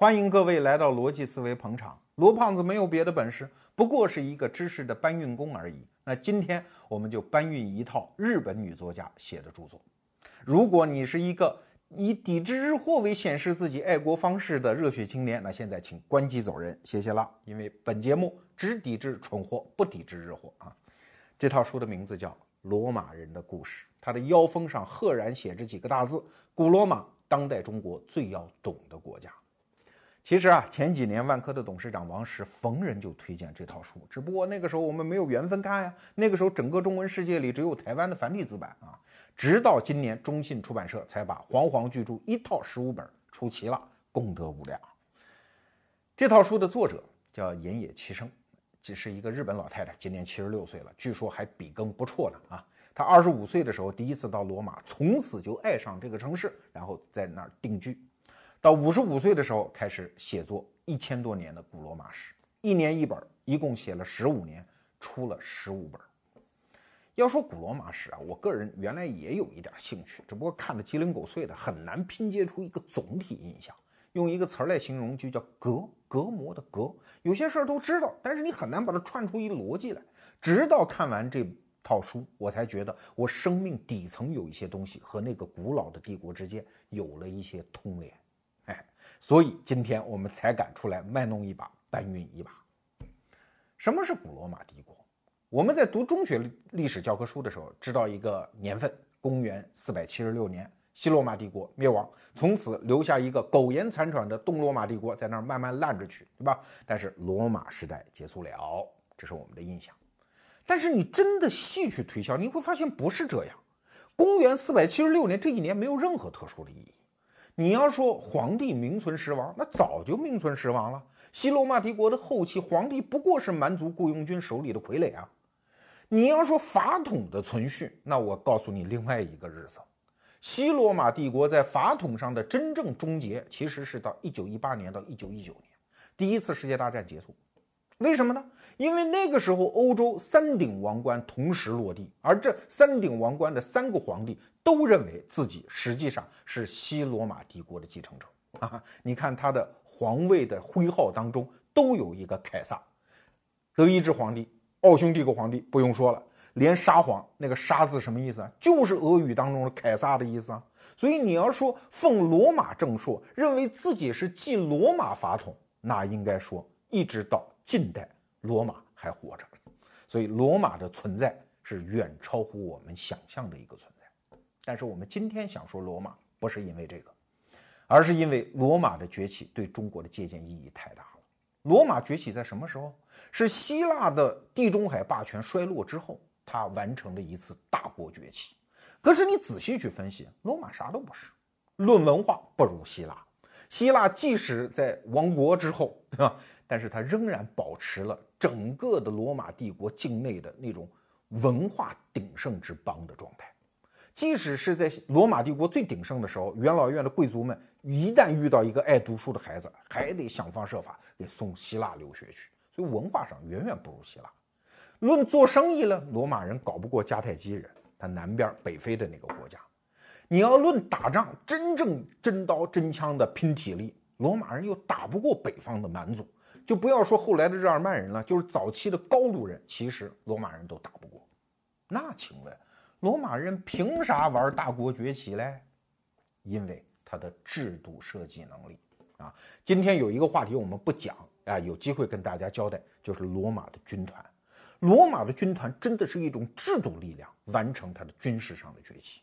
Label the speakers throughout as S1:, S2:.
S1: 欢迎各位来到逻辑思维捧场。罗胖子没有别的本事，不过是一个知识的搬运工而已。那今天我们就搬运一套日本女作家写的著作。如果你是一个以抵制日货为显示自己爱国方式的热血青年，那现在请关机走人，谢谢啦。因为本节目只抵制蠢货，不抵制日货啊。这套书的名字叫《罗马人的故事》，它的腰封上赫然写着几个大字：古罗马，当代中国最要懂的国家。其实啊，前几年万科的董事长王石逢人就推荐这套书，只不过那个时候我们没有缘分看呀。那个时候整个中文世界里只有台湾的繁体字版啊。直到今年，中信出版社才把煌煌巨著一套十五本出齐了，功德无量。这套书的作者叫岩野齐生，这是一个日本老太太，今年七十六岁了，据说还笔耕不辍呢啊。她二十五岁的时候第一次到罗马，从此就爱上这个城市，然后在那儿定居。到五十五岁的时候，开始写作一千多年的古罗马史，一年一本，一共写了十五年，出了十五本。要说古罗马史啊，我个人原来也有一点兴趣，只不过看的鸡零狗碎的，很难拼接出一个总体印象。用一个词儿来形容，就叫隔隔膜的隔。有些事儿都知道，但是你很难把它串出一逻辑来。直到看完这套书，我才觉得我生命底层有一些东西和那个古老的帝国之间有了一些通联。所以今天我们才敢出来卖弄一把，搬运一把。什么是古罗马帝国？我们在读中学历史教科书的时候，知道一个年份：公元四百七十六年，西罗马帝国灭亡，从此留下一个苟延残喘的东罗马帝国，在那儿慢慢烂着去，对吧？但是罗马时代结束了，这是我们的印象。但是你真的细去推敲，你会发现不是这样。公元四百七十六年这一年没有任何特殊的意义。你要说皇帝名存实亡，那早就名存实亡了。西罗马帝国的后期，皇帝不过是蛮族雇佣军手里的傀儡啊。你要说法统的存续，那我告诉你另外一个日子：西罗马帝国在法统上的真正终结，其实是到一九一八年到一九一九年，第一次世界大战结束。为什么呢？因为那个时候欧洲三顶王冠同时落地，而这三顶王冠的三个皇帝都认为自己实际上是西罗马帝国的继承者啊！你看他的皇位的徽号当中都有一个凯撒，德意志皇帝、奥匈帝国皇帝不用说了，连沙皇那个沙字什么意思啊？就是俄语当中的凯撒的意思啊！所以你要说奉罗马正朔，认为自己是继罗马法统，那应该说一直到。近代罗马还活着，所以罗马的存在是远超乎我们想象的一个存在。但是我们今天想说罗马，不是因为这个，而是因为罗马的崛起对中国的借鉴意义太大了。罗马崛起在什么时候？是希腊的地中海霸权衰落之后，它完成了一次大国崛起。可是你仔细去分析，罗马啥都不是，论文化不如希腊。希腊即使在亡国之后，对吧？但是他仍然保持了整个的罗马帝国境内的那种文化鼎盛之邦的状态，即使是在罗马帝国最鼎盛的时候，元老院的贵族们一旦遇到一个爱读书的孩子，还得想方设法给送希腊留学去，所以文化上远远不如希腊。论做生意呢，罗马人搞不过迦太基人，他南边北非的那个国家。你要论打仗，真正真刀真枪的拼体力，罗马人又打不过北方的蛮族。就不要说后来的日耳曼人了，就是早期的高卢人，其实罗马人都打不过。那请问，罗马人凭啥玩大国崛起嘞？因为他的制度设计能力啊。今天有一个话题我们不讲啊，有机会跟大家交代，就是罗马的军团。罗马的军团真的是一种制度力量，完成它的军事上的崛起。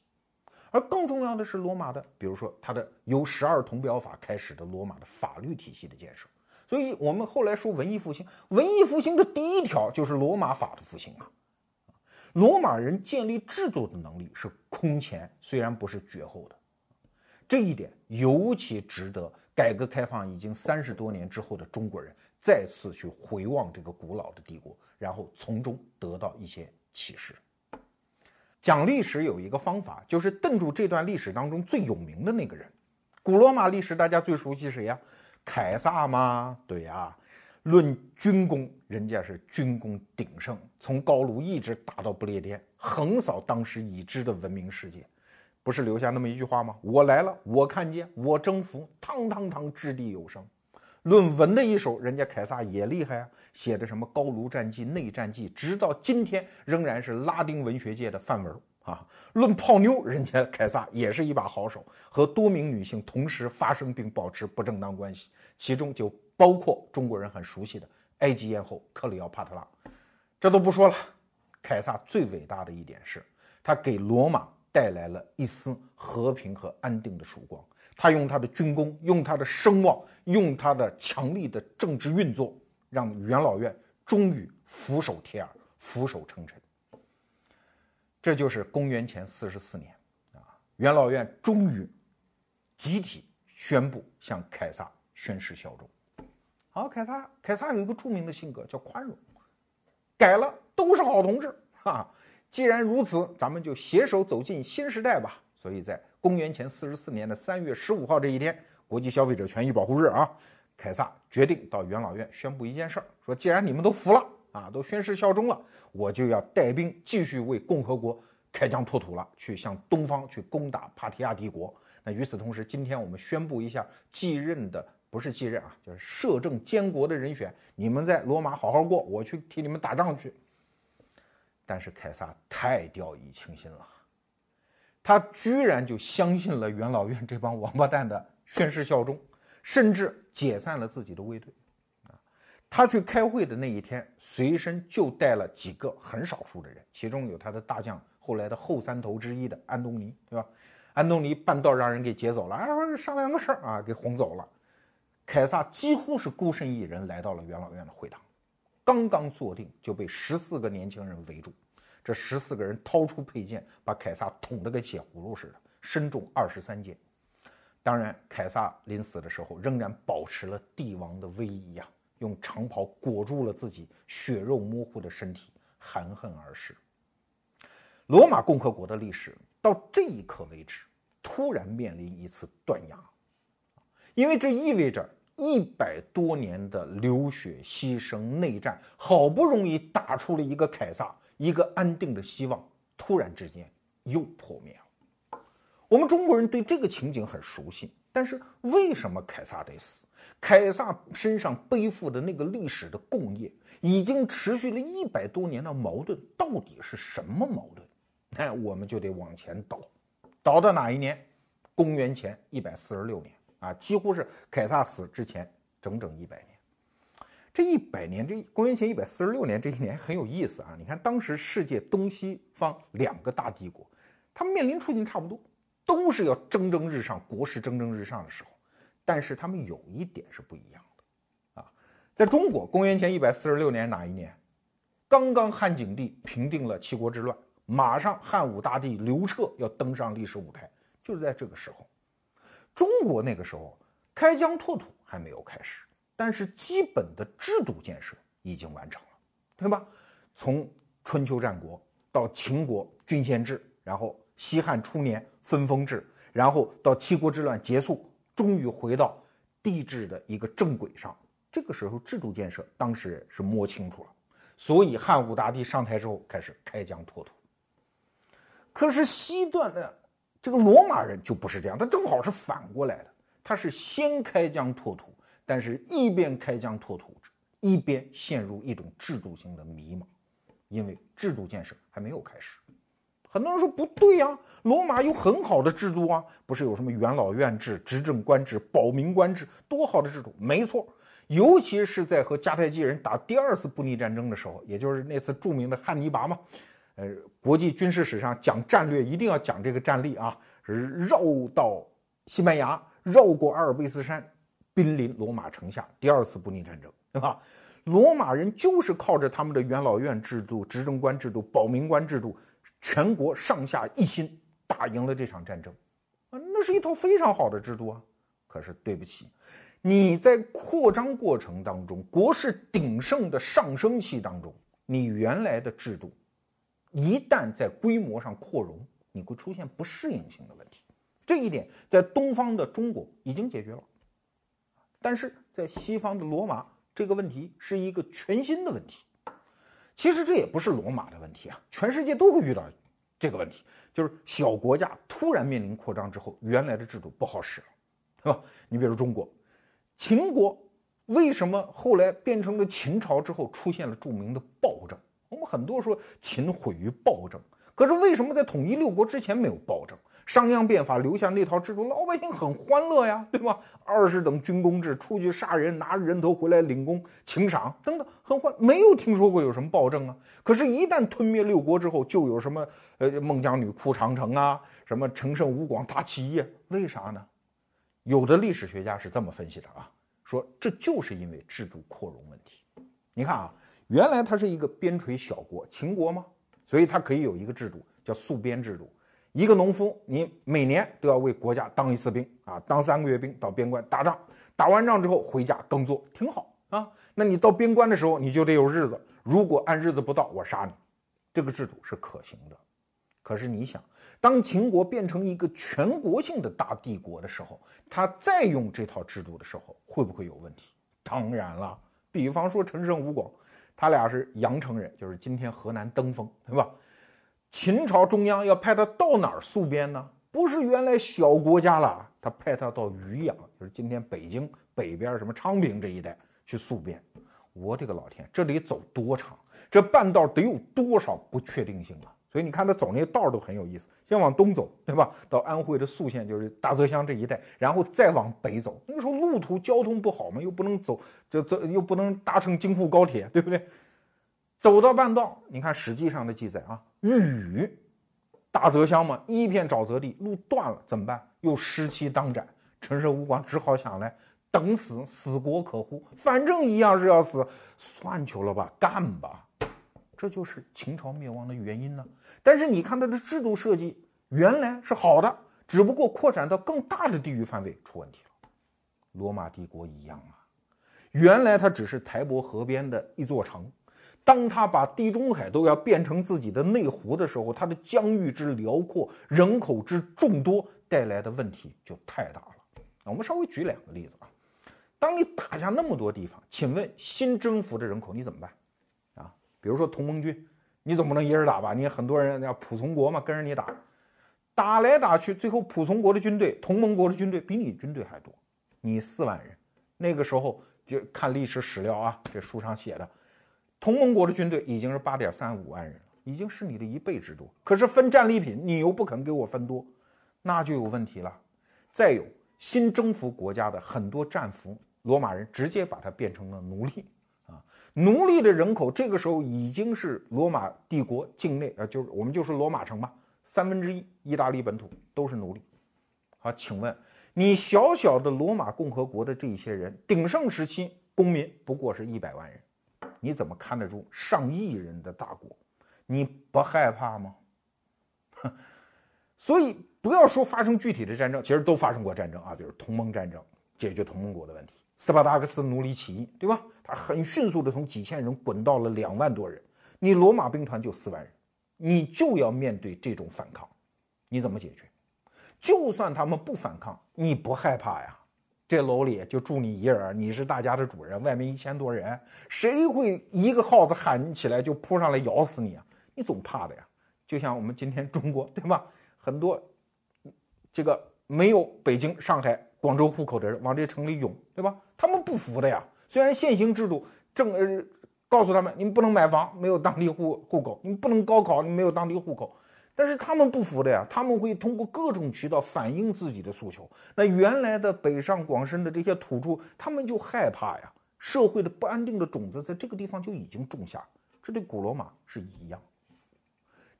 S1: 而更重要的是，罗马的，比如说它的由十二铜表法开始的罗马的法律体系的建设。所以，我们后来说文艺复兴，文艺复兴的第一条就是罗马法的复兴啊。罗马人建立制度的能力是空前，虽然不是绝后的。这一点尤其值得改革开放已经三十多年之后的中国人再次去回望这个古老的帝国，然后从中得到一些启示。讲历史有一个方法，就是瞪住这段历史当中最有名的那个人。古罗马历史大家最熟悉谁呀？凯撒吗？对呀，论军功，人家是军功鼎盛，从高卢一直打到不列颠，横扫当时已知的文明世界，不是留下那么一句话吗？我来了，我看见，我征服，汤汤汤掷地有声。论文的一手，人家凯撒也厉害啊，写的什么《高卢战记》《内战记》，直到今天仍然是拉丁文学界的范文啊。论泡妞，人家凯撒也是一把好手，和多名女性同时发生并保持不正当关系，其中就包括中国人很熟悉的埃及艳后克里奥帕特拉。这都不说了，凯撒最伟大的一点是，他给罗马带来了一丝和平和安定的曙光。他用他的军功，用他的声望，用他的强力的政治运作，让元老院终于俯首帖耳，俯首称臣。这就是公元前四十四年，啊，元老院终于集体宣布向凯撒宣誓效忠。好，凯撒，凯撒有一个著名的性格叫宽容，改了都是好同志哈。既然如此，咱们就携手走进新时代吧。所以在公元前四十四年的三月十五号这一天，国际消费者权益保护日啊，凯撒决定到元老院宣布一件事儿，说既然你们都服了啊，都宣誓效忠了，我就要带兵继续为共和国开疆拓土了，去向东方去攻打帕提亚帝国。那与此同时，今天我们宣布一下继任的不是继任啊，就是摄政监国的人选，你们在罗马好好过，我去替你们打仗去。但是凯撒太掉以轻心了。他居然就相信了元老院这帮王八蛋的宣誓效忠，甚至解散了自己的卫队。他去开会的那一天，随身就带了几个很少数的人，其中有他的大将，后来的后三头之一的安东尼，对吧？安东尼半道让人给劫走了，啊，商量个事儿啊，给轰走了。凯撒几乎是孤身一人来到了元老院的会堂，刚刚坐定，就被十四个年轻人围住。这十四个人掏出佩剑，把凯撒捅得跟血葫芦似的，身中二十三箭。当然，凯撒临死的时候仍然保持了帝王的威仪呀，用长袍裹住了自己血肉模糊的身体，含恨而逝。罗马共和国的历史到这一刻为止，突然面临一次断崖，因为这意味着一百多年的流血牺牲、内战，好不容易打出了一个凯撒。一个安定的希望突然之间又破灭了。我们中国人对这个情景很熟悉，但是为什么凯撒得死？凯撒身上背负的那个历史的共业，已经持续了一百多年的矛盾，到底是什么矛盾？那我们就得往前倒，倒到哪一年？公元前一百四十六年啊，几乎是凯撒死之前整整一百年。这一百年，这公元前一百四十六年这一年很有意思啊！你看，当时世界东西方两个大帝国，他们面临处境差不多，都是要蒸蒸日上，国势蒸蒸日上的时候。但是他们有一点是不一样的啊，在中国，公元前一百四十六年哪一年？刚刚汉景帝平定了七国之乱，马上汉武大帝刘彻要登上历史舞台，就是在这个时候。中国那个时候开疆拓土还没有开始。但是基本的制度建设已经完成了，对吧？从春秋战国到秦国郡县制，然后西汉初年分封制，然后到七国之乱结束，终于回到帝制的一个正轨上。这个时候制度建设当时是摸清楚了，所以汉武大帝上台之后开始开疆拓土。可是西段的这个罗马人就不是这样，他正好是反过来的，他是先开疆拓土。但是，一边开疆拓土，一边陷入一种制度性的迷茫，因为制度建设还没有开始。很多人说不对呀，罗马有很好的制度啊，不是有什么元老院制、执政官制、保民官制，多好的制度？没错，尤其是在和迦太基人打第二次布匿战争的时候，也就是那次著名的汉尼拔嘛。呃，国际军事史上讲战略一定要讲这个战例啊，绕到西班牙，绕过阿尔卑斯山。濒临罗马城下，第二次布匿战争，对吧？罗马人就是靠着他们的元老院制度、执政官制度、保民官制度，全国上下一心打赢了这场战争，啊，那是一套非常好的制度啊。可是对不起，你在扩张过程当中，国势鼎盛的上升期当中，你原来的制度一旦在规模上扩容，你会出现不适应性的问题。这一点在东方的中国已经解决了。但是在西方的罗马，这个问题是一个全新的问题。其实这也不是罗马的问题啊，全世界都会遇到这个问题，就是小国家突然面临扩张之后，原来的制度不好使了，是吧？你比如中国，秦国为什么后来变成了秦朝之后出现了著名的暴政？我们很多说秦毁于暴政，可是为什么在统一六国之前没有暴政？商鞅变法留下那套制度，老百姓很欢乐呀，对吧？二十等军功制，出去杀人，拿人头回来领功请赏等等，很欢，没有听说过有什么暴政啊。可是，一旦吞灭六国之后，就有什么呃孟姜女哭长城啊，什么陈胜吴广大起义，为啥呢？有的历史学家是这么分析的啊，说这就是因为制度扩容问题。你看啊，原来它是一个边陲小国，秦国吗？所以它可以有一个制度叫戍边制度。一个农夫，你每年都要为国家当一次兵啊，当三个月兵到边关打仗，打完仗之后回家耕作，挺好啊。那你到边关的时候，你就得有日子，如果按日子不到，我杀你。这个制度是可行的。可是你想，当秦国变成一个全国性的大帝国的时候，他再用这套制度的时候，会不会有问题？当然了。比方说陈胜吴广，他俩是阳城人，就是今天河南登封，对吧？秦朝中央要派他到哪儿戍边呢？不是原来小国家了，他派他到渔阳，就是今天北京北边什么昌平这一带去戍边。我的个老天，这得走多长？这半道得有多少不确定性啊？所以你看他走那道都很有意思，先往东走，对吧？到安徽的宿县，就是大泽乡这一带，然后再往北走。那个时候路途交通不好嘛，又不能走，就走又不能搭乘京沪高铁，对不对？走到半道，你看《史记》上的记载啊，遇雨，大泽乡嘛，一片沼泽地，路断了，怎么办？又失期当斩。陈胜吴广只好想来，等死，死国可乎？反正一样是要死，算球了吧，干吧。这就是秦朝灭亡的原因呢。但是你看它的制度设计，原来是好的，只不过扩展到更大的地域范围出问题了。罗马帝国一样啊，原来它只是台伯河边的一座城。当他把地中海都要变成自己的内湖的时候，他的疆域之辽阔、人口之众多带来的问题就太大了。我们稍微举两个例子啊。当你打下那么多地方，请问新征服的人口你怎么办？啊，比如说同盟军，你总不能一人打吧？你很多人要仆从国嘛，跟着你打，打来打去，最后仆从国的军队、同盟国的军队比你军队还多，你四万人。那个时候就看历史史料啊，这书上写的。同盟国的军队已经是八点三五万人了，已经是你的一倍之多。可是分战利品，你又不肯给我分多，那就有问题了。再有新征服国家的很多战俘，罗马人直接把它变成了奴隶啊！奴隶的人口这个时候已经是罗马帝国境内，呃，就是我们就说罗马城吧，三分之一意大利本土都是奴隶。好，请问你小小的罗马共和国的这些人，鼎盛时期公民不过是一百万人。你怎么看得住上亿人的大国？你不害怕吗？所以不要说发生具体的战争，其实都发生过战争啊，比如同盟战争，解决同盟国的问题，斯巴达克斯奴隶起义，对吧？他很迅速的从几千人滚到了两万多人。你罗马兵团就四万人，你就要面对这种反抗，你怎么解决？就算他们不反抗，你不害怕呀？这楼里就住你一人，你是大家的主人。外面一千多人，谁会一个耗子喊起来就扑上来咬死你啊？你总怕的呀。就像我们今天中国，对吧？很多这个没有北京、上海、广州户口的人往这城里涌，对吧？他们不服的呀。虽然现行制度正呃告诉他们，你们不能买房，没有当地户户口；你们不能高考，你没有当地户口。但是他们不服的呀，他们会通过各种渠道反映自己的诉求。那原来的北上广深的这些土著，他们就害怕呀，社会的不安定的种子在这个地方就已经种下。这对古罗马是一样，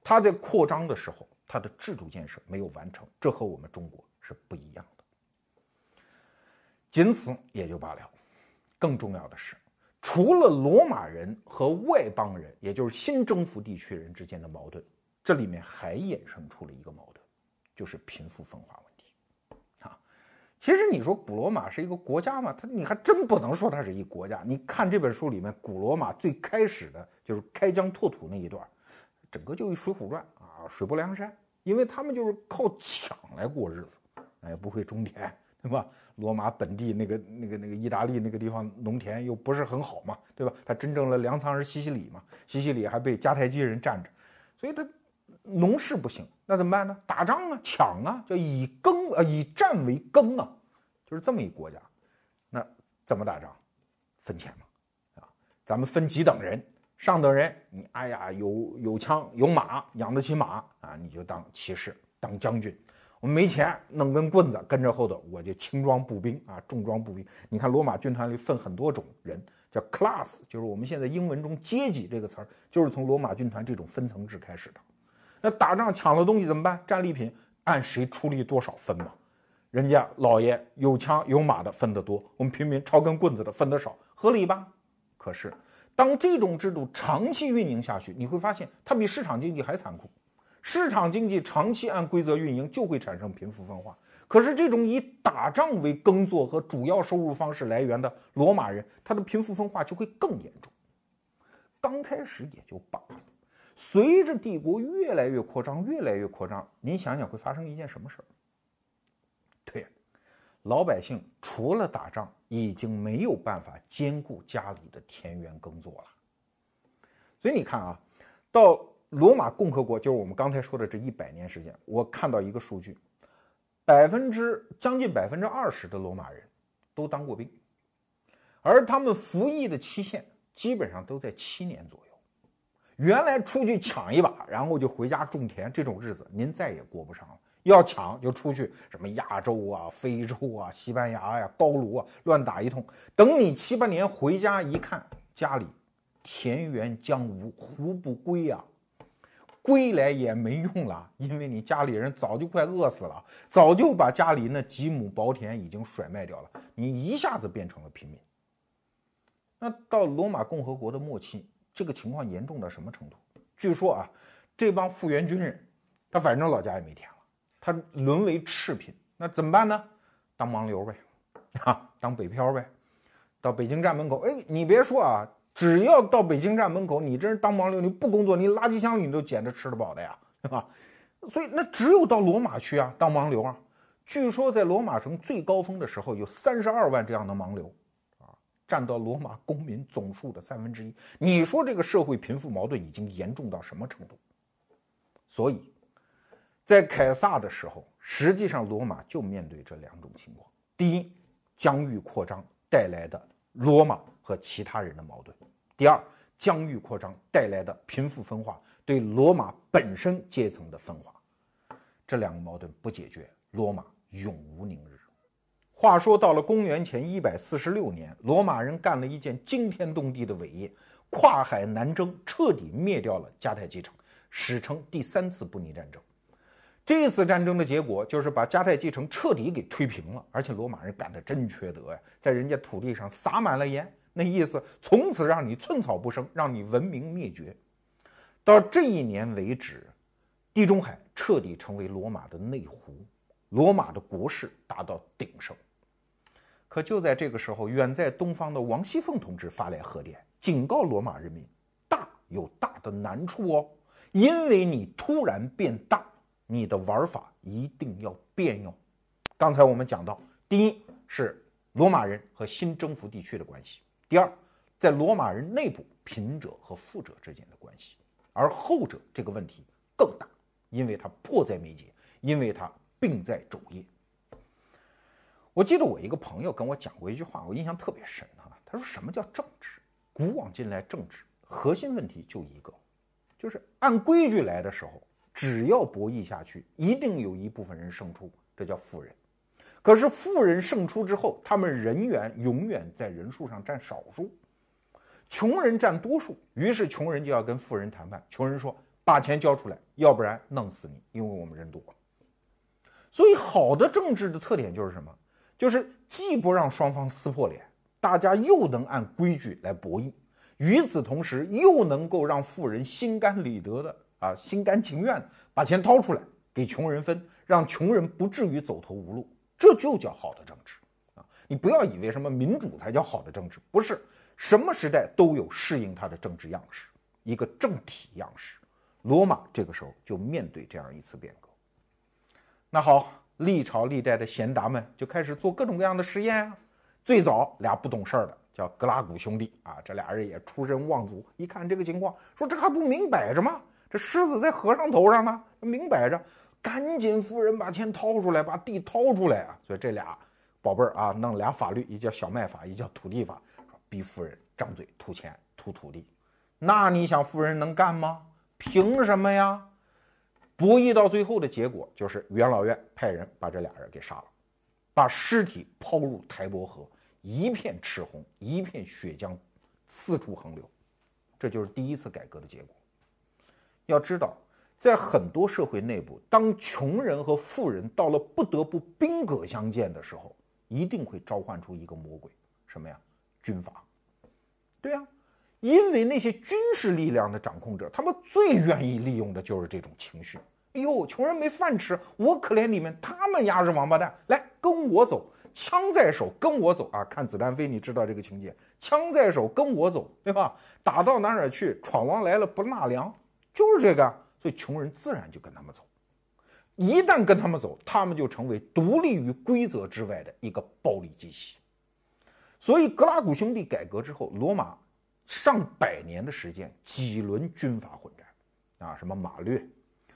S1: 他在扩张的时候，他的制度建设没有完成，这和我们中国是不一样的。仅此也就罢了。更重要的是，除了罗马人和外邦人，也就是新征服地区人之间的矛盾。这里面还衍生出了一个矛盾，就是贫富分化问题，啊，其实你说古罗马是一个国家吗？它你还真不能说它是一国家。你看这本书里面，古罗马最开始的就是开疆拓土那一段，整个就一《水浒传》啊，水泊梁山，因为他们就是靠抢来过日子，哎，不会种田，对吧？罗马本地那个那个那个意大利那个地方农田又不是很好嘛，对吧？他真正的粮仓是西西里嘛，西西里还被迦太基人占着，所以他。农事不行，那怎么办呢？打仗啊，抢啊，叫以耕呃以战为耕啊，就是这么一国家。那怎么打仗？分钱嘛，啊，咱们分几等人，上等人你哎呀有有枪有马养得起马啊，你就当骑士当将军。我们没钱，弄根棍子跟着后头，我就轻装步兵啊，重装步兵。你看罗马军团里分很多种人，叫 class，就是我们现在英文中阶级这个词儿，就是从罗马军团这种分层制开始的。那打仗抢了东西怎么办？战利品按谁出力多少分嘛。人家老爷有枪有马的分得多，我们平民抄根棍子的分得少，合理吧？可是当这种制度长期运营下去，你会发现它比市场经济还残酷。市场经济长期按规则运营，就会产生贫富分化。可是，这种以打仗为耕作和主要收入方式来源的罗马人，他的贫富分化就会更严重。刚开始也就罢了，随着帝国越来越扩张，越来越扩张，您想想会发生一件什么事儿？对，老百姓除了打仗，已经没有办法兼顾家里的田园耕作了。所以你看啊，到。罗马共和国就是我们刚才说的这一百年时间，我看到一个数据，百分之将近百分之二十的罗马人都当过兵，而他们服役的期限基本上都在七年左右。原来出去抢一把，然后就回家种田，这种日子您再也过不上了。要抢就出去，什么亚洲啊、非洲啊、西班牙呀、高卢啊，乱打一通。等你七八年回家一看，家里田园将芜，胡不归呀。归来也没用了，因为你家里人早就快饿死了，早就把家里那几亩薄田已经甩卖掉了，你一下子变成了平民。那到罗马共和国的末期，这个情况严重到什么程度？据说啊，这帮复员军人，他反正老家也没田了，他沦为赤贫，那怎么办呢？当盲流呗，啊，当北漂呗，到北京站门口，哎，你别说啊。只要到北京站门口，你这人当盲流，你不工作，你垃圾箱里你都捡着吃得饱的呀，对吧？所以那只有到罗马去啊，当盲流啊。据说在罗马城最高峰的时候，有三十二万这样的盲流，占到罗马公民总数的三分之一。你说这个社会贫富矛盾已经严重到什么程度？所以，在凯撒的时候，实际上罗马就面对这两种情况：第一，疆域扩张带来的罗马和其他人的矛盾。第二，疆域扩张带来的贫富分化，对罗马本身阶层的分化，这两个矛盾不解决，罗马永无宁日。话说到了公元前一百四十六年，罗马人干了一件惊天动地的伟业，跨海南征，彻底灭掉了迦太基城，史称第三次布匿战争。这次战争的结果就是把迦太基城彻底给推平了，而且罗马人干的真缺德呀，在人家土地上撒满了盐。那意思，从此让你寸草不生，让你文明灭绝。到这一年为止，地中海彻底成为罗马的内湖，罗马的国势达到鼎盛。可就在这个时候，远在东方的王熙凤同志发来贺电，警告罗马人民：大有大的难处哦，因为你突然变大，你的玩法一定要变哟。刚才我们讲到，第一是罗马人和新征服地区的关系。第二，在罗马人内部贫者和富者之间的关系，而后者这个问题更大，因为它迫在眉睫，因为它病在肘腋。我记得我一个朋友跟我讲过一句话，我印象特别深哈。他说：“什么叫政治？古往今来，政治核心问题就一个，就是按规矩来的时候，只要博弈下去，一定有一部分人胜出，这叫富人。”可是富人胜出之后，他们人员永远在人数上占少数，穷人占多数。于是穷人就要跟富人谈判。穷人说：“把钱交出来，要不然弄死你，因为我们人多。”所以，好的政治的特点就是什么？就是既不让双方撕破脸，大家又能按规矩来博弈，与此同时又能够让富人心甘理得的啊，心甘情愿把钱掏出来给穷人分，让穷人不至于走投无路。这就叫好的政治啊！你不要以为什么民主才叫好的政治，不是什么时代都有适应它的政治样式，一个政体样式。罗马这个时候就面对这样一次变革。那好，历朝历代的贤达们就开始做各种各样的实验啊。最早俩不懂事儿的叫格拉古兄弟啊，这俩人也出身望族，一看这个情况，说这还不明摆着吗？这狮子在和尚头上呢，明摆着。赶紧，夫人把钱掏出来，把地掏出来啊！所以这俩宝贝儿啊，弄俩法律，一叫小麦法，一叫土地法，逼夫人张嘴吐钱吐土地。那你想夫人能干吗？凭什么呀？博弈到最后的结果就是元老院派人把这俩人给杀了，把尸体抛入台伯河，一片赤红，一片血浆四处横流。这就是第一次改革的结果。要知道，在很多社会内部，当穷人和富人到了不得不兵戈相见的时候，一定会召唤出一个魔鬼，什么呀？军阀。对呀，因为那些军事力量的掌控者，他们最愿意利用的就是这种情绪。哎呦，穷人没饭吃，我可怜你们，他们丫是王八蛋，来跟我走，枪在手，跟我走啊！看子弹飞，你知道这个情节，枪在手，跟我走，对吧？打到哪哪去，闯王来了不纳粮，就是这个。所以穷人自然就跟他们走。一旦跟他们走，他们就成为独立于规则之外的一个暴力机器。所以格拉古兄弟改革之后，罗马上百年的时间，几轮军阀混战，啊，什么马略，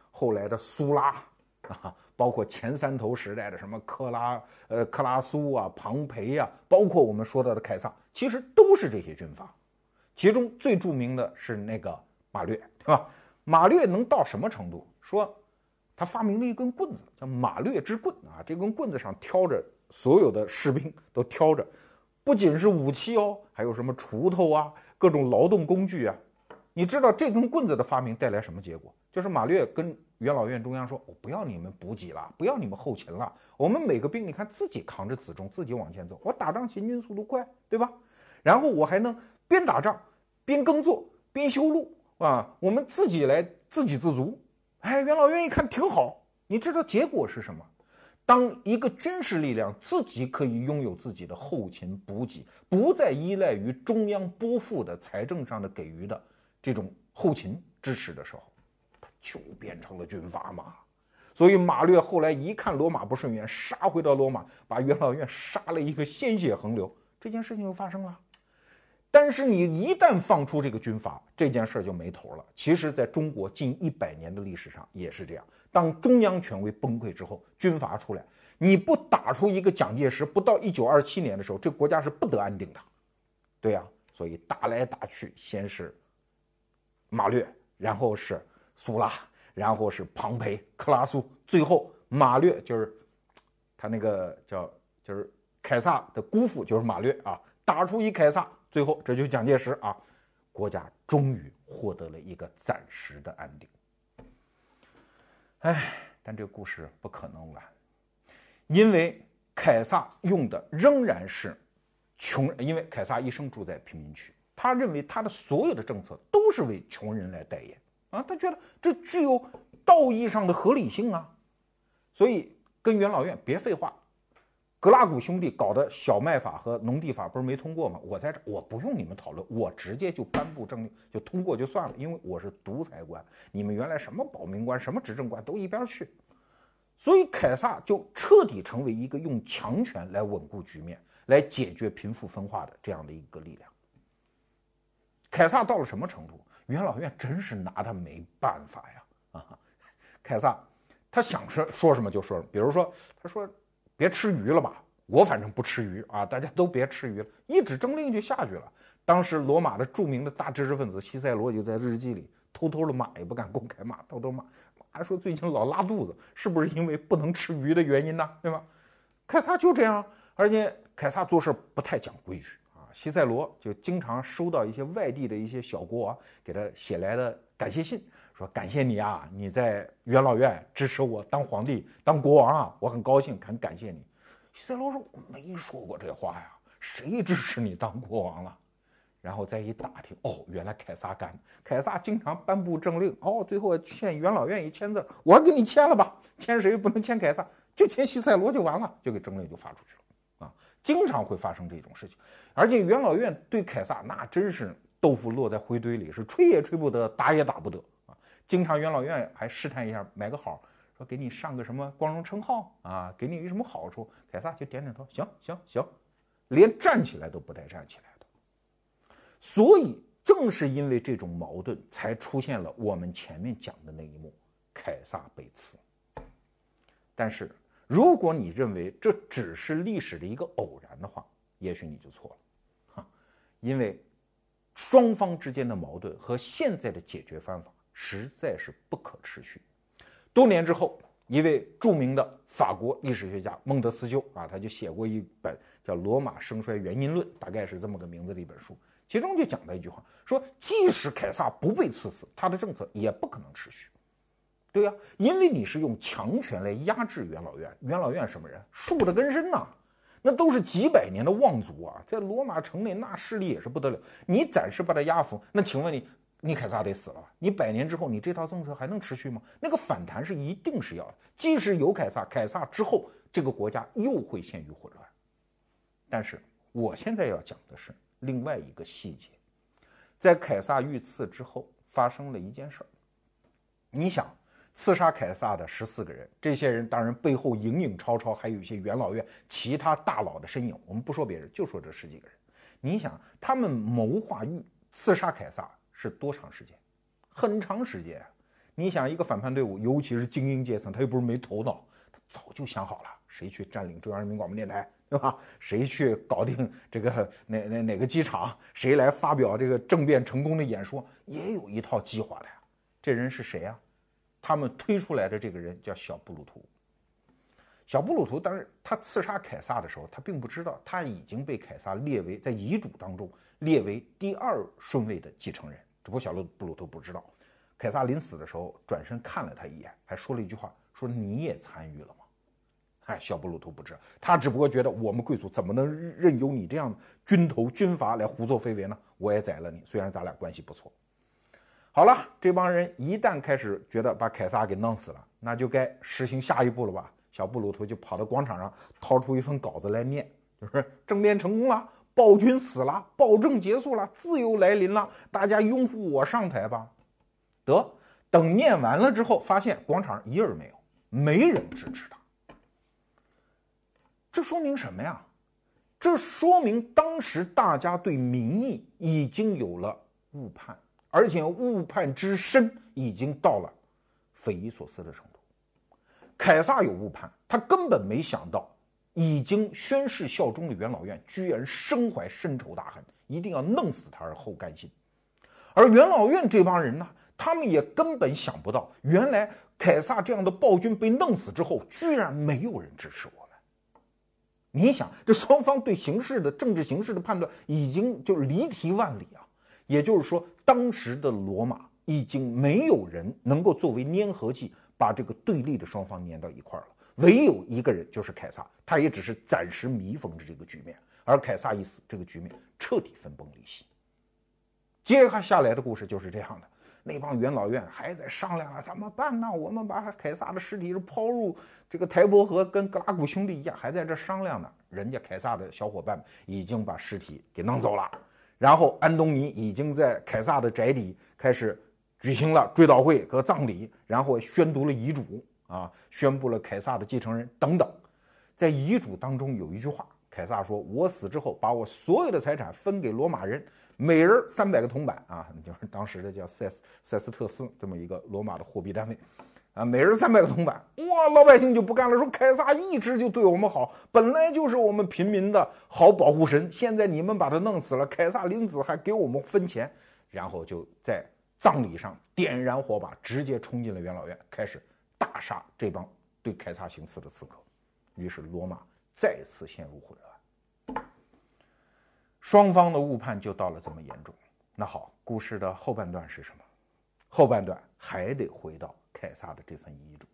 S1: 后来的苏拉，啊，包括前三头时代的什么克拉，呃，克拉苏啊，庞培呀，包括我们说到的凯撒，其实都是这些军阀。其中最著名的是那个马略，对吧？马略能到什么程度？说他发明了一根棍子，叫马略之棍啊，这根棍子上挑着所有的士兵都挑着。不仅是武器哦，还有什么锄头啊，各种劳动工具啊。你知道这根棍子的发明带来什么结果？就是马略跟元老院中央说：“我不要你们补给了，不要你们后勤了，我们每个兵你看自己扛着辎重，自己往前走。我打仗行军速度快，对吧？然后我还能边打仗边耕作边修路啊，我们自己来自给自足。”哎，元老院一看挺好，你知道结果是什么？当一个军事力量自己可以拥有自己的后勤补给，不再依赖于中央拨付的财政上的给予的这种后勤支持的时候，他就变成了军阀嘛。所以马略后来一看罗马不顺眼，杀回到罗马，把元老院杀了一个鲜血横流，这件事情就发生了。但是你一旦放出这个军阀，这件事儿就没头了。其实，在中国近一百年的历史上也是这样。当中央权威崩溃之后，军阀出来，你不打出一个蒋介石，不到一九二七年的时候，这国家是不得安定的。对呀，所以打来打去，先是马略，然后是苏拉，然后是庞培、克拉苏，最后马略就是他那个叫就是凯撒的姑父，就是马略啊，打出一凯撒。最后，这就是蒋介石啊，国家终于获得了一个暂时的安定。哎，但这个故事不可能完，因为凯撒用的仍然是穷人，因为凯撒一生住在贫民区，他认为他的所有的政策都是为穷人来代言啊，他觉得这具有道义上的合理性啊，所以跟元老院别废话。格拉古兄弟搞的小麦法和农地法不是没通过吗？我在这，我不用你们讨论，我直接就颁布政令就通过就算了，因为我是独裁官，你们原来什么保民官、什么执政官都一边去。所以凯撒就彻底成为一个用强权来稳固局面、来解决贫富分化的这样的一个力量。凯撒到了什么程度？元老院真是拿他没办法呀！啊，凯撒他想说说什么就说什么，比如说他说。别吃鱼了吧，我反正不吃鱼啊！大家都别吃鱼了，一纸政令就下去了。当时罗马的著名的大知识分子西塞罗就在日记里偷偷的骂，也不敢公开骂，偷偷骂，骂说最近老拉肚子，是不是因为不能吃鱼的原因呢？对吧？凯撒就这样，而且凯撒做事不太讲规矩啊。西塞罗就经常收到一些外地的一些小国王给他写来的感谢信。说感谢你啊，你在元老院支持我当皇帝、当国王啊，我很高兴，很感谢你。西塞罗说：“我没说过这话呀，谁支持你当国王了？”然后再一打听，哦，原来凯撒干。凯撒经常颁布政令，哦，最后欠元老院一签字，我给你签了吧，签谁不能签凯撒，就签西塞罗就完了，就给政令就发出去了啊。经常会发生这种事情，而且元老院对凯撒那真是豆腐落在灰堆里，是吹也吹不得，打也打不得。经常元老院还试探一下，买个好，说给你上个什么光荣称号啊，给你一什么好处？凯撒就点点头，行行行，连站起来都不带站起来的。所以正是因为这种矛盾，才出现了我们前面讲的那一幕：凯撒被刺。但是如果你认为这只是历史的一个偶然的话，也许你就错了，哈，因为双方之间的矛盾和现在的解决方法实在是不可持续。多年之后，一位著名的法国历史学家孟德斯鸠啊，他就写过一本叫《罗马盛衰原因论》，大概是这么个名字的一本书，其中就讲了一句话，说即使凯撒不被赐死，他的政策也不可能持续。对呀，因为你是用强权来压制元老院，元老院什么人？树的根深呐，那都是几百年的望族啊，在罗马城内那势力也是不得了。你暂时把他压服，那请问你？你凯撒得死了？你百年之后，你这套政策还能持续吗？那个反弹是一定是要的。即使有凯撒，凯撒之后，这个国家又会陷于混乱。但是我现在要讲的是另外一个细节，在凯撒遇刺之后，发生了一件事儿。你想，刺杀凯撒的十四个人，这些人当然背后影影绰绰，还有一些元老院其他大佬的身影。我们不说别人，就说这十几个人。你想，他们谋划欲刺杀凯撒。是多长时间？很长时间。你想，一个反叛队伍，尤其是精英阶层，他又不是没头脑，他早就想好了，谁去占领中央人民广播电台，对吧？谁去搞定这个哪哪哪个机场？谁来发表这个政变成功的演说？也有一套计划的呀。这人是谁呀？他们推出来的这个人叫小布鲁图。小布鲁图当时他刺杀凯撒的时候，他并不知道他已经被凯撒列为在遗嘱当中列为第二顺位的继承人。只不过小布鲁图不知道，凯撒临死的时候转身看了他一眼，还说了一句话：“说你也参与了吗？”哎，小布鲁图不知，他只不过觉得我们贵族怎么能任由你这样军头军阀来胡作非为呢？我也宰了你，虽然咱俩关系不错。好了，这帮人一旦开始觉得把凯撒给弄死了，那就该实行下一步了吧？小布鲁图就跑到广场上，掏出一份稿子来念，就是政变成功了。暴君死了，暴政结束了，自由来临了，大家拥护我上台吧。得等念完了之后，发现广场上一人没有，没人支持他。这说明什么呀？这说明当时大家对民意已经有了误判，而且误判之深已经到了匪夷所思的程度。凯撒有误判，他根本没想到。已经宣誓效忠的元老院，居然身怀深仇大恨，一定要弄死他而后甘心。而元老院这帮人呢，他们也根本想不到，原来凯撒这样的暴君被弄死之后，居然没有人支持我们。你想，这双方对形势的政治形势的判断已经就离题万里啊！也就是说，当时的罗马已经没有人能够作为粘合剂，把这个对立的双方粘到一块儿了。唯有一个人，就是凯撒，他也只是暂时弥缝着这个局面。而凯撒一死，这个局面彻底分崩离析。接下来的故事就是这样的：那帮元老院还在商量啊，怎么办呢？我们把凯撒的尸体是抛入这个台伯河，跟格拉古兄弟一样，还在这商量呢。人家凯撒的小伙伴已经把尸体给弄走了，然后安东尼已经在凯撒的宅邸开始举行了追悼会和葬礼，然后宣读了遗嘱。啊，宣布了凯撒的继承人等等，在遗嘱当中有一句话，凯撒说：“我死之后，把我所有的财产分给罗马人，每人三百个铜板啊，就是当时的叫塞斯塞斯特斯这么一个罗马的货币单位，啊，每人三百个铜板。哇，老百姓就不干了，说凯撒一直就对我们好，本来就是我们平民的好保护神，现在你们把他弄死了，凯撒临死还给我们分钱，然后就在葬礼上点燃火把，直接冲进了元老院，开始。”大杀这帮对凯撒行刺的刺客，于是罗马再次陷入混乱。双方的误判就到了这么严重。那好，故事的后半段是什么？后半段还得回到凯撒的这份遗嘱。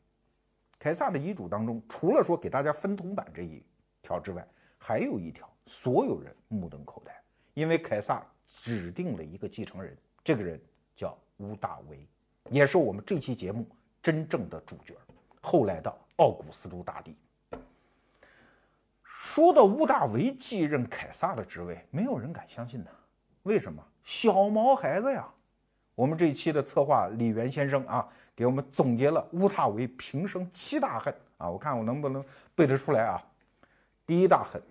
S1: 凯撒的遗嘱当中，除了说给大家分铜板这一条之外，还有一条，所有人目瞪口呆，因为凯撒指定了一个继承人，这个人叫屋大维，也是我们这期节目。真正的主角，后来的奥古斯都大帝。说到屋大维继任凯撒的职位，没有人敢相信他。为什么？小毛孩子呀！我们这一期的策划李元先生啊，给我们总结了屋大维平生七大恨啊，我看我能不能背得出来啊？第一大恨，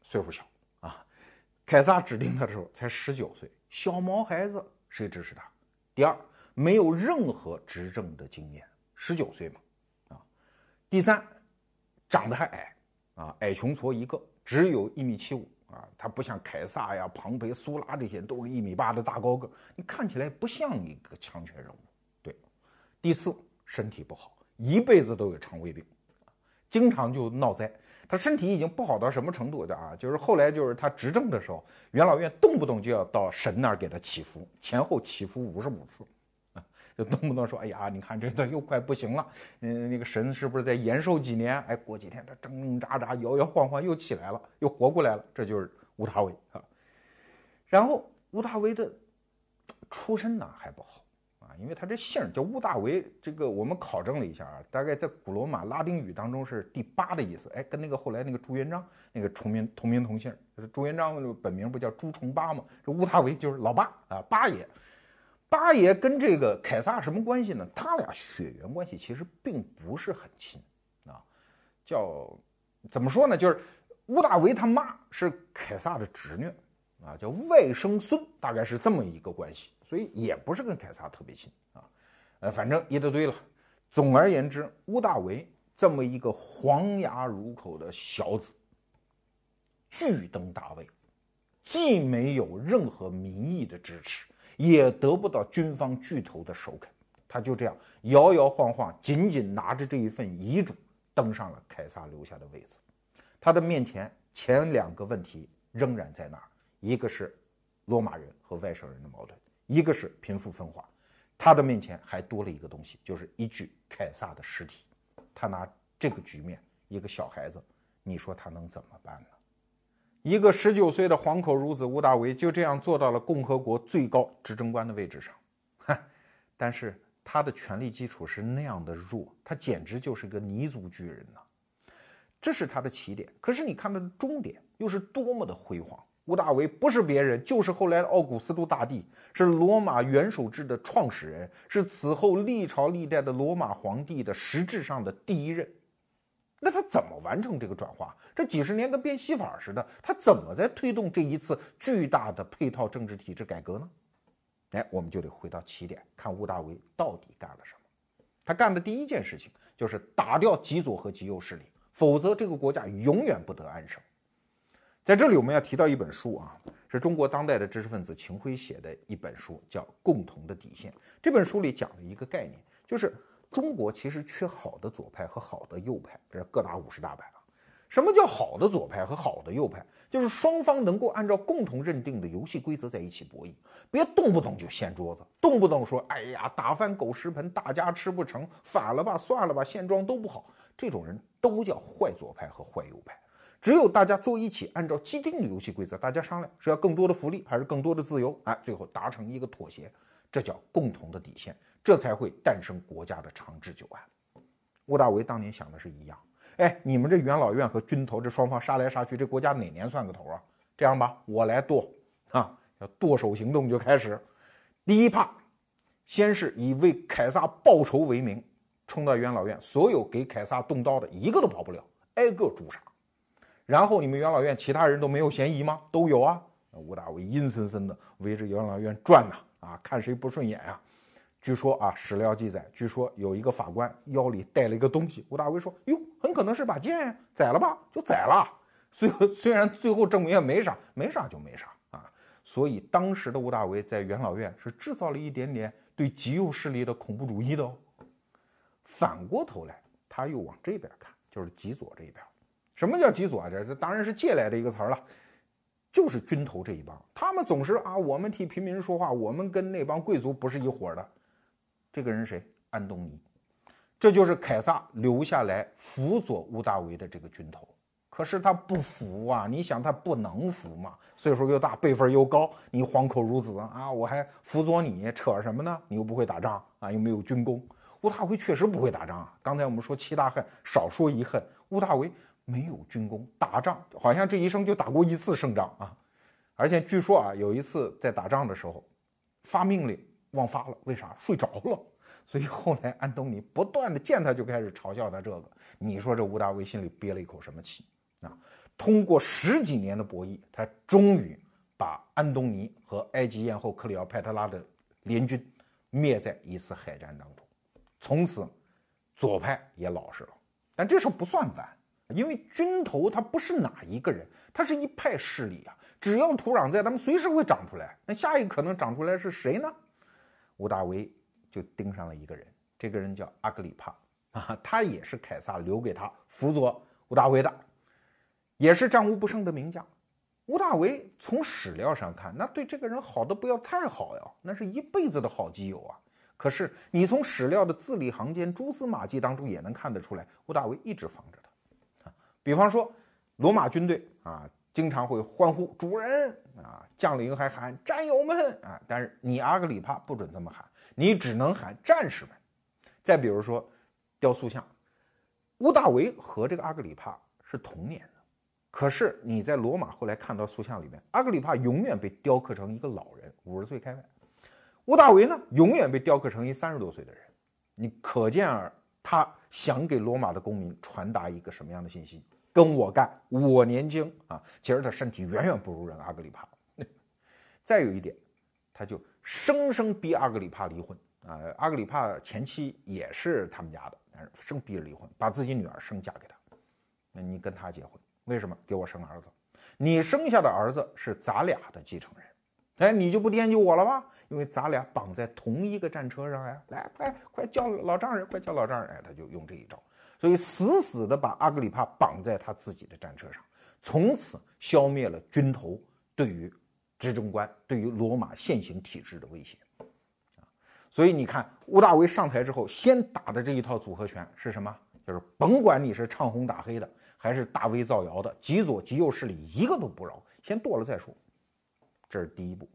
S1: 岁数小啊，凯撒指定他的时候才十九岁，小毛孩子，谁支持他？第二。没有任何执政的经验，十九岁嘛，啊，第三，长得还矮，啊，矮穷矬一个，只有一米七五，啊，他不像凯撒呀、庞培、苏拉这些都是一米八的大高个，你看起来不像一个强权人物。对，第四，身体不好，一辈子都有肠胃病，经常就闹灾。他身体已经不好到什么程度的啊？就是后来就是他执政的时候，元老院动不动就要到神那儿给他祈福，前后祈福五十五次，就动不动说：“哎呀，你看这个又快不行了，嗯，那个神是不是再延寿几年？哎，过几天他挣挣扎扎、摇摇晃晃又起来了，又活过来了。”这就是吴大维啊。然后吴大维的出身呢还不好啊。因为他这姓叫乌大维，这个我们考证了一下啊，大概在古罗马拉丁语当中是第八的意思，哎，跟那个后来那个朱元璋那个重名同名同姓，就是朱元璋本名不叫朱重八吗？这乌大维就是老八啊，八爷。八爷跟这个凯撒什么关系呢？他俩血缘关系其实并不是很亲啊，叫怎么说呢？就是乌大维他妈是凯撒的侄女。啊，叫外甥孙，大概是这么一个关系，所以也不是跟凯撒特别亲啊。呃，反正一大堆了。总而言之，屋大维这么一个黄牙如口的小子，巨登大位，既没有任何民意的支持，也得不到军方巨头的首肯，他就这样摇摇晃晃，紧紧拿着这一份遗嘱，登上了凯撒留下的位子。他的面前前两个问题仍然在那儿。一个是罗马人和外省人的矛盾，一个是贫富分化，他的面前还多了一个东西，就是一具凯撒的尸体。他拿这个局面，一个小孩子，你说他能怎么办呢？一个十九岁的黄口孺子吴大维就这样坐到了共和国最高执政官的位置上，哈，但是他的权力基础是那样的弱，他简直就是个泥足巨人呐。这是他的起点，可是你看他的终点又是多么的辉煌。吴大维不是别人，就是后来的奥古斯都大帝，是罗马元首制的创始人，是此后历朝历代的罗马皇帝的实质上的第一任。那他怎么完成这个转化？这几十年跟变戏法似的，他怎么在推动这一次巨大的配套政治体制改革呢？哎，我们就得回到起点，看屋大维到底干了什么。他干的第一件事情就是打掉极左和极右势力，否则这个国家永远不得安生。在这里，我们要提到一本书啊，是中国当代的知识分子秦晖写的一本书，叫《共同的底线》。这本书里讲了一个概念，就是中国其实缺好的左派和好的右派，这各打五十大板啊。什么叫好的左派和好的右派？就是双方能够按照共同认定的游戏规则在一起博弈，别动不动就掀桌子，动不动说“哎呀，打翻狗食盆，大家吃不成，反了吧，算了吧，现状都不好”，这种人都叫坏左派和坏右派。只有大家坐一起，按照既定的游戏规则，大家商量是要更多的福利还是更多的自由，哎，最后达成一个妥协，这叫共同的底线，这才会诞生国家的长治久安。吴大维当年想的是一样，哎，你们这元老院和军头这双方杀来杀去，这国家哪年算个头啊？这样吧，我来剁啊，要剁手行动就开始。第一怕，先是以为凯撒报仇为名，冲到元老院，所有给凯撒动刀的一个都跑不了，挨个诛杀。然后你们元老院其他人都没有嫌疑吗？都有啊！吴大维阴森森的围着元老院转呐，啊看谁不顺眼呀？据说啊，史料记载，据说有一个法官腰里带了一个东西，吴大维说：“哟，很可能是把剑，宰了吧，就宰了。”虽 虽然最后证明也没啥，没啥就没啥啊。所以当时的吴大维在元老院是制造了一点点对极右势力的恐怖主义的哦。反过头来，他又往这边看，就是极左这一边。什么叫极左啊？这这当然是借来的一个词儿了，就是军头这一帮，他们总是啊，我们替平民说话，我们跟那帮贵族不是一伙的。这个人谁？安东尼，这就是凯撒留下来辅佐屋大维的这个军头。可是他不服啊！你想他不能服嘛？岁数又大，辈分又高，你黄口孺子啊！我还辅佐你，扯什么呢？你又不会打仗啊，又没有军功。屋大维确实不会打仗啊！刚才我们说七大恨，少说一恨，屋大维。没有军功，打仗好像这一生就打过一次胜仗啊！而且据说啊，有一次在打仗的时候，发命令忘发了，为啥？睡着了。所以后来安东尼不断的见他就开始嘲笑他这个。你说这吴大维心里憋了一口什么气啊？通过十几年的博弈，他终于把安东尼和埃及艳后克里奥派特拉的联军灭在一次海战当中，从此左派也老实了。但这事不算完。因为军头他不是哪一个人，他是一派势力啊。只要土壤在，他们随时会长出来。那下一个可能长出来是谁呢？吴大维就盯上了一个人，这个人叫阿格里帕啊，他也是凯撒留给他辅佐吴大维的，也是战无不胜的名将。吴大维从史料上看，那对这个人好的不要太好呀，那是一辈子的好基友啊。可是你从史料的字里行间、蛛丝马迹当中也能看得出来，吴大维一直防着他。比方说，罗马军队啊。经常会欢呼主人啊，将领还喊战友们啊，但是你阿格里帕不准这么喊，你只能喊战士们。再比如说，雕塑像，屋大维和这个阿格里帕是同年的，可是你在罗马后来看到塑像里面，阿格里帕永远被雕刻成一个老人，五十岁开外，屋大维呢永远被雕刻成一三十多岁的人，你可见而他想给罗马的公民传达一个什么样的信息？跟我干，我年轻啊！其实他身体远远不如人阿格里帕。再有一点，他就生生逼阿格里帕离婚啊！阿格里帕前妻也是他们家的，但是生逼着离婚，把自己女儿生嫁给他。那你跟他结婚，为什么？给我生儿子，你生下的儿子是咱俩的继承人。哎，你就不惦记我了吧？因为咱俩绑在同一个战车上呀！来，快快叫老丈人，快叫老丈人！哎，他就用这一招。所以死死地把阿格里帕绑在他自己的战车上，从此消灭了军头对于执政官、对于罗马现行体制的威胁。啊，所以你看，屋大维上台之后，先打的这一套组合拳是什么？就是甭管你是唱红打黑的，还是大威造谣的，极左极右势力一个都不饶，先剁了再说。这是第一步。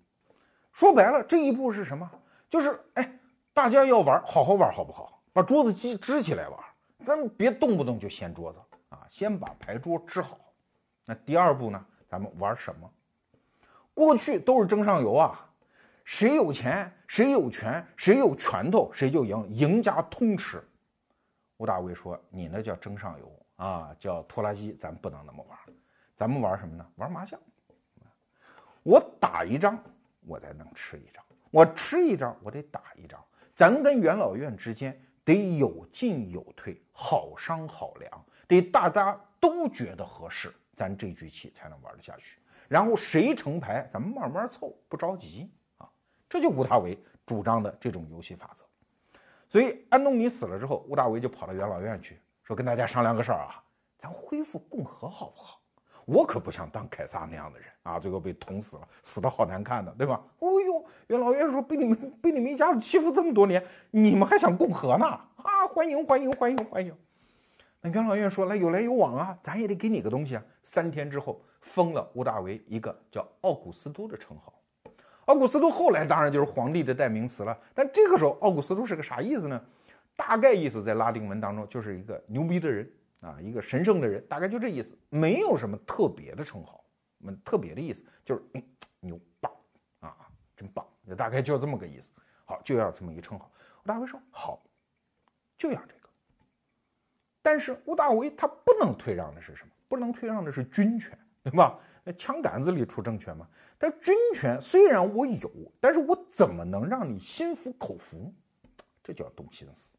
S1: 说白了，这一步是什么？就是哎，大家要玩，好好玩，好不好？把桌子支支起来玩。咱们别动不动就掀桌子啊！先把牌桌支好。那第二步呢？咱们玩什么？过去都是争上游啊，谁有钱，谁有权，谁有拳头，谁就赢，赢家通吃。吴大维说：“你那叫争上游啊，叫拖拉机，咱不能那么玩。咱们玩什么呢？玩麻将。我打一张，我才能吃一张；我吃一张，我得打一张。咱跟元老院之间。”得有进有退，好商好量，得大家都觉得合适，咱这局棋才能玩得下去。然后谁成牌，咱们慢慢凑，不着急啊。这就吴大维主张的这种游戏法则。所以安东尼死了之后，吴大维就跑到元老院去，说跟大家商量个事儿啊，咱恢复共和好不好？我可不想当凯撒那样的人啊，最后被捅死了，死的好难看的，对吧？哦呦，元老院说被你们被你们一家子欺负这么多年，你们还想共和呢？啊，欢迎欢迎欢迎欢迎！那元老院说来有来有往啊，咱也得给你个东西啊。三天之后封了屋大维一个叫奥古斯都的称号。奥古斯都后来当然就是皇帝的代名词了，但这个时候奥古斯都是个啥意思呢？大概意思在拉丁文当中就是一个牛逼的人。啊，一个神圣的人，大概就这意思，没有什么特别的称号，么特别的意思就是哎，牛棒啊，真棒，大概就这么个意思。好，就要这么一个称号。吴大维说好，就要这个。但是吴大维他不能退让的是什么？不能退让的是军权，对吧？那枪杆子里出政权嘛。但军权虽然我有，但是我怎么能让你心服口服？这叫动心思。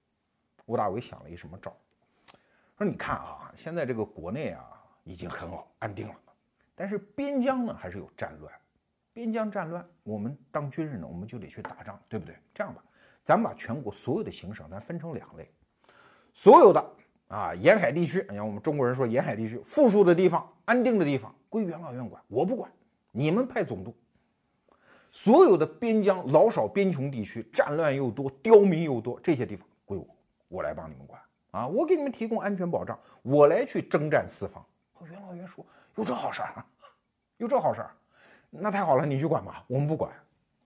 S1: 吴大维想了一什么招？说你看啊，现在这个国内啊已经很好安定了，但是边疆呢还是有战乱，边疆战乱，我们当军人呢，我们就得去打仗，对不对？这样吧，咱们把全国所有的行省咱分成两类，所有的啊沿海地区，你看我们中国人说沿海地区富庶的地方、安定的地方归元老院管，我不管，你们派总督。所有的边疆老少边穷地区，战乱又多，刁民又多，这些地方归我，我来帮你们管。啊，我给你们提供安全保障，我来去征战四方。元老院说有这好事儿，有这好事儿，那太好了，你去管吧，我们不管。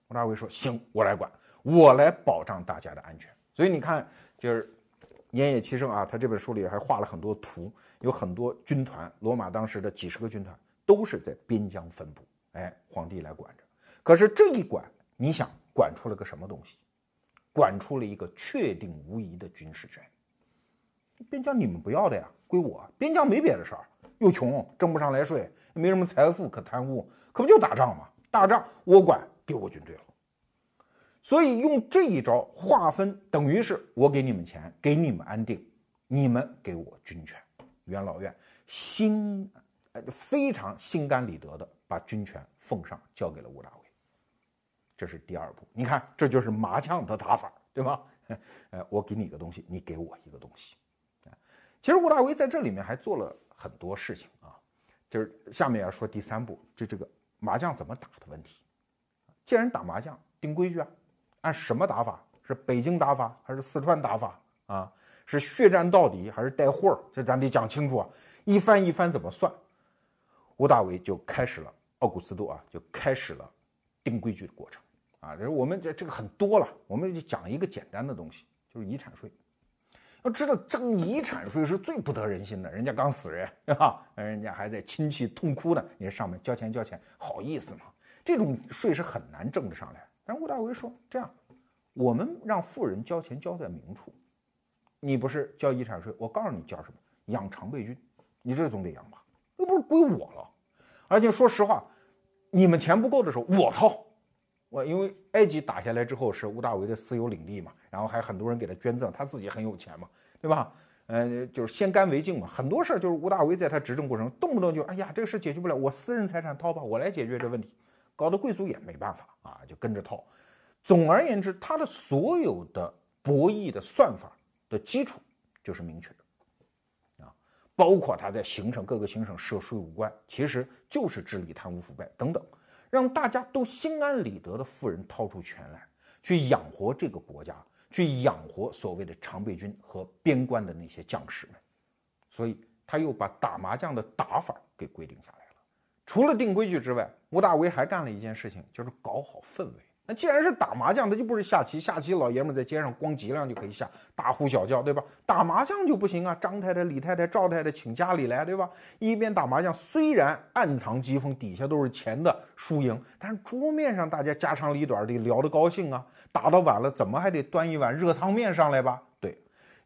S1: 王大维说行，我来管，我来保障大家的安全。所以你看，就是《年野七圣》啊，他这本书里还画了很多图，有很多军团，罗马当时的几十个军团都是在边疆分布。哎，皇帝来管着，可是这一管，你想管出了个什么东西？管出了一个确定无疑的军事权。边疆你们不要的呀，归我。边疆没别的事儿，又穷，挣不上来税，没什么财富可贪污，可不就打仗吗？打仗我管，给我军队了。所以用这一招划分，等于是我给你们钱，给你们安定，你们给我军权。元老院心，呃，非常心甘理得的把军权奉上，交给了吴大维。这是第二步。你看，这就是麻将的打法，对吧？呃，我给你一个东西，你给我一个东西。其实吴大维在这里面还做了很多事情啊，就是下面要说第三步，就这个麻将怎么打的问题。既然打麻将，定规矩啊，按什么打法？是北京打法还是四川打法啊？是血战到底还是带货儿？这咱得讲清楚啊！一番一番怎么算？吴大维就开始了，奥古斯都啊就开始了定规矩的过程啊。这我们这这个很多了，我们就讲一个简单的东西，就是遗产税。要知道征遗产税是最不得人心的，人家刚死人，对吧？人家还在亲戚痛哭呢，你上面交钱交钱，好意思吗？这种税是很难挣得上来。但吴大维说这样。我们让富人交钱交在明处，你不是交遗产税？我告诉你交什么？养常备军，你这总得养吧？又不是归我了。而且说实话，你们钱不够的时候，我掏。我因为埃及打下来之后是吴大维的私有领地嘛，然后还很多人给他捐赠，他自己很有钱嘛，对吧？呃，就是先干为敬嘛。很多事儿就是吴大维在他执政过程，动不动就哎呀，这个事解决不了，我私人财产掏吧，我来解决这问题，搞得贵族也没办法啊，就跟着掏。总而言之，他的所有的博弈的算法的基础就是明确的，啊，包括他在行省各个行省设税务官，其实就是治理贪污腐败等等，让大家都心安理得的富人掏出钱来，去养活这个国家，去养活所谓的常备军和边关的那些将士们，所以他又把打麻将的打法给规定下来了。除了定规矩之外，吴大维还干了一件事情，就是搞好氛围。那既然是打麻将，那就不是下棋。下棋老爷们在街上光脊梁就可以下，大呼小叫，对吧？打麻将就不行啊！张太太、李太太、赵太太请家里来，对吧？一边打麻将，虽然暗藏机锋，底下都是钱的输赢，但是桌面上大家家长里短的聊得高兴啊。打到晚了，怎么还得端一碗热汤面上来吧？对，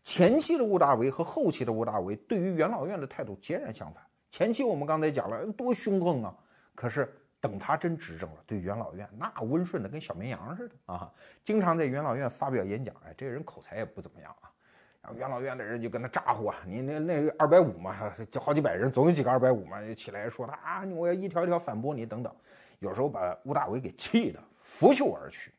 S1: 前期的吴大维和后期的吴大维对于元老院的态度截然相反。前期我们刚才讲了多凶横啊，可是。等他真执政了，对元老院那温顺的跟小绵羊似的啊，经常在元老院发表演讲。哎，这个人口才也不怎么样啊。然后元老院的人就跟他咋呼啊，你那那二百五嘛，就好几百人，总有几个二百五嘛，就起来说他啊，我要一条一条反驳你等等。有时候把吴大维给气的拂袖而去。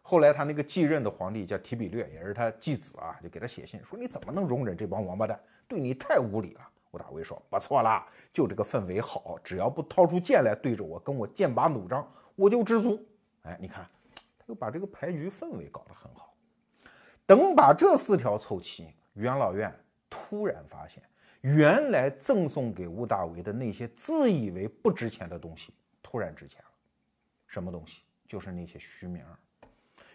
S1: 后来他那个继任的皇帝叫提比略，也是他继子啊，就给他写信说你怎么能容忍这帮王八蛋，对你太无礼了。大维说：“不错啦，就这个氛围好，只要不掏出剑来对着我，跟我剑拔弩张，我就知足。”哎，你看，他又把这个牌局氛围搞得很好。等把这四条凑齐，元老院突然发现，原来赠送给吴大维的那些自以为不值钱的东西，突然值钱了。什么东西？就是那些虚名。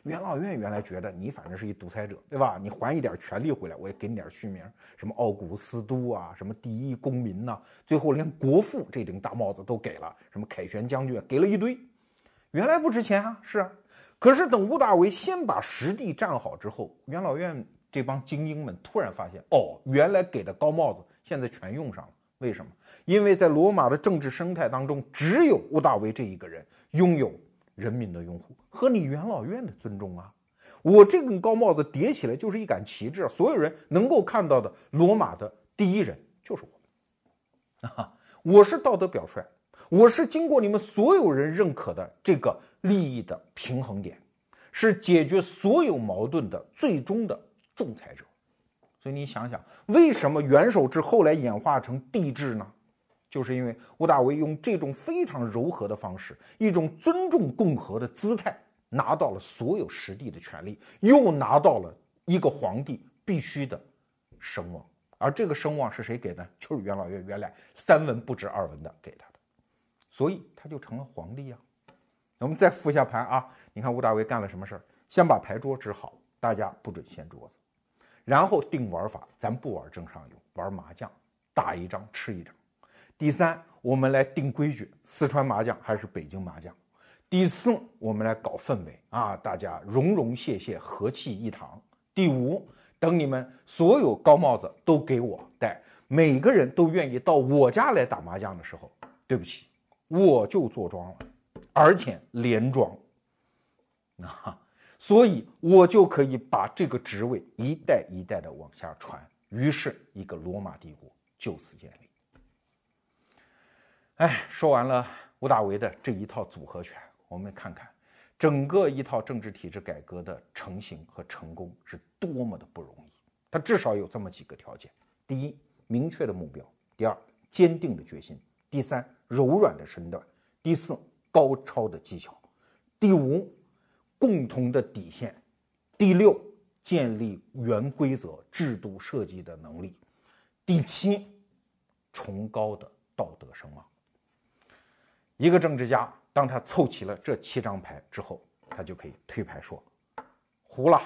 S1: 元老院原来觉得你反正是一独裁者，对吧？你还一点权力回来，我也给你点虚名，什么奥古斯都啊，什么第一公民呐，最后连国父这顶大帽子都给了，什么凯旋将军给了一堆。原来不值钱啊，是啊。可是等屋大维先把实地站好之后，元老院这帮精英们突然发现，哦，原来给的高帽子现在全用上了。为什么？因为在罗马的政治生态当中，只有屋大维这一个人拥有。人民的拥护和你元老院的尊重啊！我这根高帽子叠起来就是一杆旗帜，所有人能够看到的罗马的第一人就是我啊！我是道德表率，我是经过你们所有人认可的这个利益的平衡点，是解决所有矛盾的最终的仲裁者。所以你想想，为什么元首制后来演化成帝制呢？就是因为吴大维用这种非常柔和的方式，一种尊重共和的姿态，拿到了所有实地的权利，又拿到了一个皇帝必须的声望。而这个声望是谁给的？就是元老院原来三文不值二文的给他的，所以他就成了皇帝呀。我们再复一下盘啊，你看吴大维干了什么事儿？先把牌桌支好，大家不准掀桌子，然后定玩法，咱不玩正上游，玩麻将，打一张吃一张。第三，我们来定规矩，四川麻将还是北京麻将。第四，我们来搞氛围啊，大家融融谢谢，和气一堂。第五，等你们所有高帽子都给我戴，每个人都愿意到我家来打麻将的时候，对不起，我就坐庄了，而且连庄。啊，所以我就可以把这个职位一代一代的往下传，于是一个罗马帝国就此建立。哎，说完了吴大维的这一套组合拳，我们看看整个一套政治体制改革的成型和成功是多么的不容易。它至少有这么几个条件：第一，明确的目标；第二，坚定的决心；第三，柔软的身段；第四，高超的技巧；第五，共同的底线；第六，建立原规则制度设计的能力；第七，崇高的道德声望。一个政治家，当他凑齐了这七张牌之后，他就可以推牌说：“胡了，